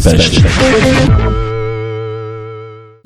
Special.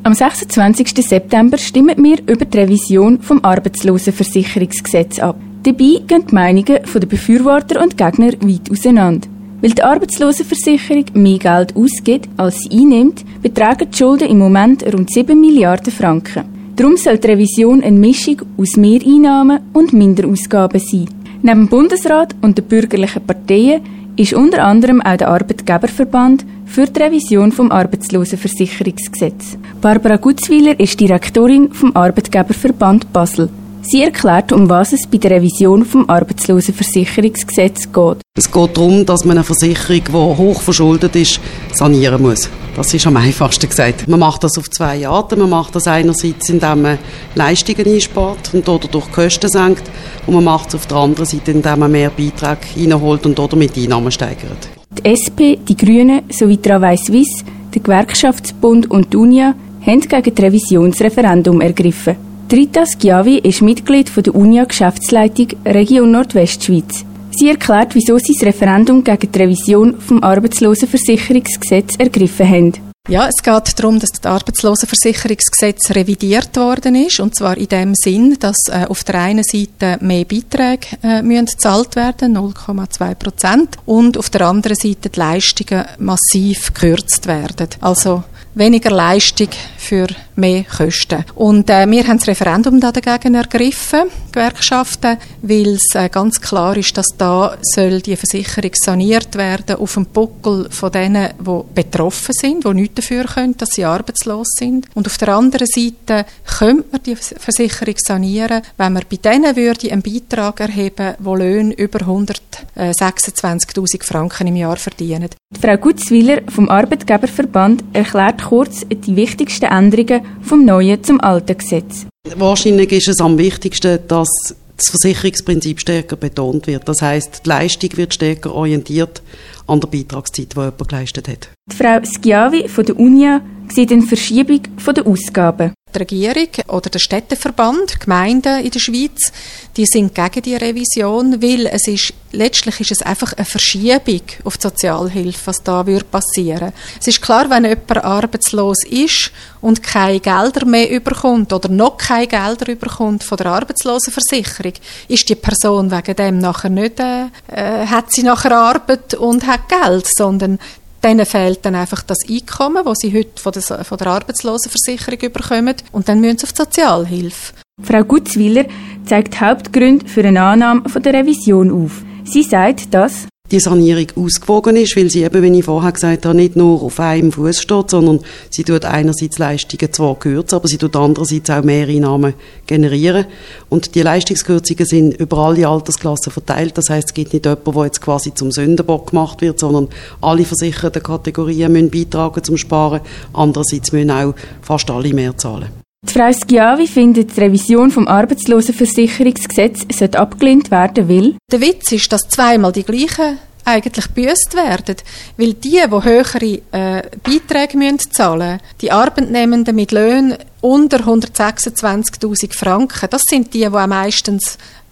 Am 26. September stimmen wir über die Revision vom Arbeitslosenversicherungsgesetz ab. Dabei gehen die Meinungen der Befürworter und Gegner weit auseinander. Weil die Arbeitslosenversicherung mehr Geld ausgibt, als sie einnimmt, betragen die Schulden im Moment rund 7 Milliarden Franken. Darum soll die Revision eine Mischung aus Mehreinnahmen und Minderausgaben sein. Neben dem Bundesrat und den bürgerlichen Parteien ist unter anderem auch der Arbeitgeberverband für die Revision vom Arbeitslosenversicherungsgesetz. Barbara Gutzwiller ist Direktorin vom Arbeitgeberverband Basel. Sie erklärt, um was es bei der Revision vom Arbeitslosenversicherungsgesetz geht. Es geht darum, dass man eine Versicherung, die hoch verschuldet ist, sanieren muss. Das ist am einfachsten gesagt. Man macht das auf zwei Arten. Man macht das einerseits, indem man Leistungen einspart und dadurch Kosten senkt. Und man macht es auf der anderen Seite, indem man mehr Beiträge reinholt und damit Einnahmen steigert. Die SP, die Grünen sowie Travail Suisse, der Gewerkschaftsbund und die UNIA haben gegen das Revisionsreferendum ergriffen. Rita Schiavi ist Mitglied der UNIA Geschäftsleitung Region Nordwestschweiz. Sie erklärt, wieso sie das Referendum gegen die Revision vom Arbeitslosenversicherungsgesetz ergriffen haben. Ja, es geht darum, dass das Arbeitslosenversicherungsgesetz revidiert worden ist. Und zwar in dem Sinn, dass äh, auf der einen Seite mehr Beiträge äh, müssen gezahlt werden, 0,2 Prozent, und auf der anderen Seite die Leistungen massiv gekürzt werden. Also weniger Leistung für mehr Kosten. Und äh, wir haben das Referendum da dagegen ergriffen, Gewerkschaften, weil es äh, ganz klar ist, dass da soll die Versicherung saniert werden auf dem Buckel von denen, die betroffen sind, die nichts dafür können, dass sie arbeitslos sind. Und auf der anderen Seite könnte man die Versicherung sanieren, wenn man bei denen würde einen Beitrag erheben, wo Löhne über 126.000 Franken im Jahr verdienen. Frau Gutzwiller vom Arbeitgeberverband erklärt kurz die wichtigsten Änderungen vom neuen zum alten Gesetz. Wahrscheinlich ist es am wichtigsten, dass das Versicherungsprinzip stärker betont wird. Das heißt, die Leistung wird stärker orientiert an der Beitragszeit, die jemand geleistet hat. Die Frau Schiavi von der UNIA sieht eine Verschiebung der Ausgaben die Regierung oder der Städteverband, Gemeinden in der Schweiz, die sind gegen die Revision, weil es ist, letztlich ist es einfach eine Verschiebung auf die Sozialhilfe, was da würde. Es ist klar, wenn jemand arbeitslos ist und keine Gelder mehr überkommt oder noch keine Gelder überkommt von der Arbeitslosenversicherung, ist die Person wegen dem nachher nicht, äh, äh hat sie nachher Arbeit und hat Geld, sondern Denen fehlt dann einfach das Einkommen, das sie heute von der, von der Arbeitslosenversicherung bekommen. Und dann müssen sie auf die Sozialhilfe. Frau Gutzwiller zeigt Hauptgründe für eine Annahme von der Revision auf. Sie sagt, dass die Sanierung ausgewogen ist, weil sie eben, wie ich vorher gesagt habe, nicht nur auf einem Fuß steht, sondern sie tut einerseits Leistungen zwar kürzen, aber sie tut andererseits auch mehr Einnahmen generieren. Und die Leistungskürzungen sind über alle Altersklassen verteilt. Das heißt, es gibt nicht jemanden, der jetzt quasi zum Sündenbock gemacht wird, sondern alle versicherten Kategorien müssen beitragen zum Sparen. Andererseits müssen auch fast alle mehr zahlen. Die Frau Schiavi findet, die Revision vom Arbeitslosenversicherungsgesetz sollte abgelehnt werden, weil Der Witz ist, dass zweimal die gleichen eigentlich büßt werden, weil die, die höhere äh, Beiträge müssen zahlen, die Arbeitnehmenden mit Löhnen unter 126.000 Franken, das sind die, die am meisten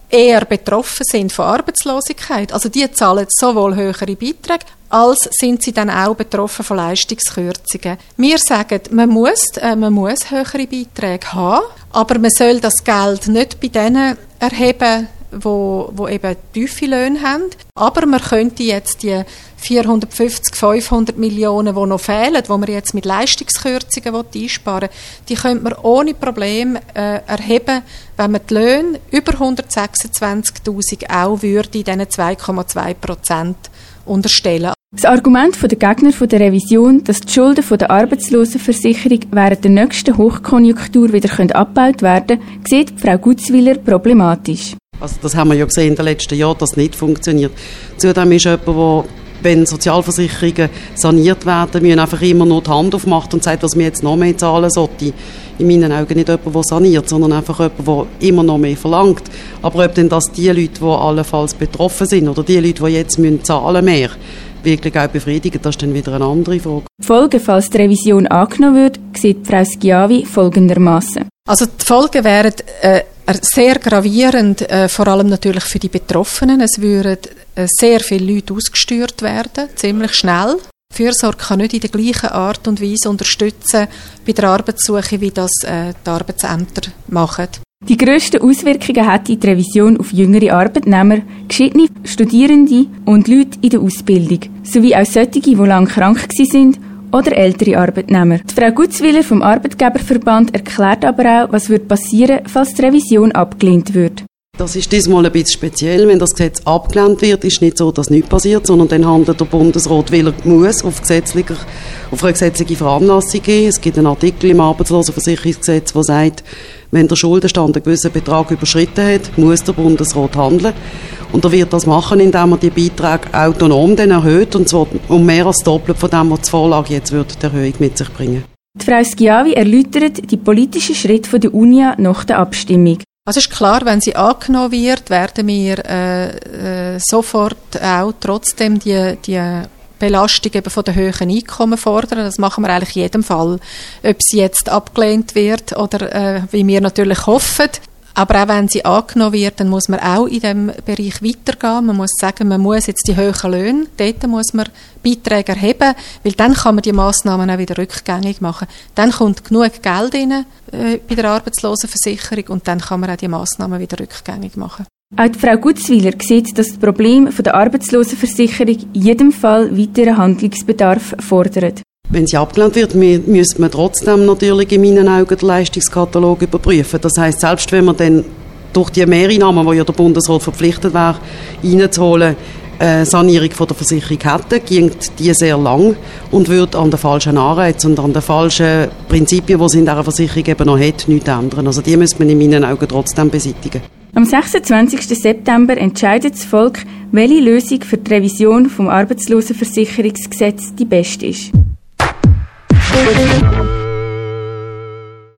eher betroffen sind von Arbeitslosigkeit. Also die zahlen sowohl höhere Beiträge, als sind sie dann auch betroffen von Leistungskürzungen. Wir sagen, man muss, äh, man muss höhere Beiträge haben, aber man soll das Geld nicht bei denen erheben, wo, wo eben tiefe Löhne haben. Aber man könnte jetzt die 450, 500 Millionen, die noch fehlen, die man jetzt mit Leistungskürzungen einsparen will, die könnte man ohne Problem äh, erheben, wenn man die Löhne über 126'000 auch würde in diesen 2,2 Prozent unterstellen. Das Argument der Gegner der Revision, dass die Schulden der Arbeitslosenversicherung während der nächsten Hochkonjunktur wieder abgebaut werden können, sieht Frau Gutzwiller problematisch. Also das haben wir ja gesehen in den letzten Jahren, dass das nicht funktioniert. Zudem ist jemand, der wenn Sozialversicherungen saniert werden, müssen einfach immer nur die Hand aufmacht und sagt, was mir jetzt noch mehr zahlen sollte. In meinen Augen nicht jemand, der saniert, sondern einfach jemand, der immer noch mehr verlangt. Aber ob denn das die Leute, die allenfalls betroffen sind oder die Leute, die jetzt müssen zahlen mehr, wirklich auch befriedigen, das ist dann wieder eine andere Frage. Die Folgen, falls die Revision angenommen wird, sieht Frau Schiavi folgendermaßen. Also die Folgen wären äh, sehr gravierend, äh, vor allem natürlich für die Betroffenen. Es würden äh, sehr viele Leute ausgesteuert werden, ziemlich schnell. Fürsorge kann nicht in der gleichen Art und Weise unterstützen bei der Arbeitssuche, wie das äh, die Arbeitsämter machen. Die grössten Auswirkungen hat die Revision auf jüngere Arbeitnehmer, geschiedene Studierende und Leute in der Ausbildung, sowie auch solche, die lange krank sind oder ältere Arbeitnehmer. Die Frau Gutzwiller vom Arbeitgeberverband erklärt aber auch, was wird passieren, falls die Revision abgelehnt wird. Das ist diesmal ein bisschen speziell. Wenn das Gesetz abgelehnt wird, ist nicht so, dass nichts passiert, sondern dann handelt der Bundesrat, weil er muss auf, gesetzlicher, auf eine gesetzliche Veranlassung gehen. Es gibt einen Artikel im Arbeitslosenversicherungsgesetz, der sagt, wenn der Schuldenstand einen gewissen Betrag überschritten hat, muss der Bundesrat handeln. Und er wird das machen, indem er die Beiträge autonom dann erhöht, und zwar um mehr als doppelt von dem, was die Vorlage jetzt wird, die Erhöhung mit sich bringen. Die Frau Schiavi erläutert die politischen Schritte der UNIA nach der Abstimmung. Also ist klar, wenn sie angenommen wird, werden wir äh, äh, sofort auch trotzdem die, die Belastung eben von den hohen Einkommen fordern. Das machen wir eigentlich in jedem Fall. Ob sie jetzt abgelehnt wird oder äh, wie wir natürlich hoffen, aber auch wenn sie angenommen wird, dann muss man auch in diesem Bereich weitergehen. Man muss sagen, man muss jetzt die hohen Löhne, dort muss man Beiträge erheben, weil dann kann man die Massnahmen auch wieder rückgängig machen. Dann kommt genug Geld rein äh, bei der Arbeitslosenversicherung und dann kann man auch die Massnahmen wieder rückgängig machen. Auch die Frau Gutzwiller sieht, dass das Problem der Arbeitslosenversicherung in jedem Fall weiteren Handlungsbedarf fordert. Wenn sie abgelehnt wird, müsste man trotzdem natürlich in meinen Augen den Leistungskatalog überprüfen. Das heißt, selbst wenn man dann durch die Mehreinnahmen, die ja der Bundesrat verpflichtet wäre, reinzuholen, eine Sanierung von der Versicherung hätte, ging die sehr lang und würde an den falschen Anreizen und an den falschen Prinzipien, die sie in dieser Versicherung eben noch hat, nichts ändern. Also die müsste man in meinen Augen trotzdem beseitigen. Am 26. September entscheidet das Volk, welche Lösung für die Revision vom Arbeitslosenversicherungsgesetz die beste ist. Música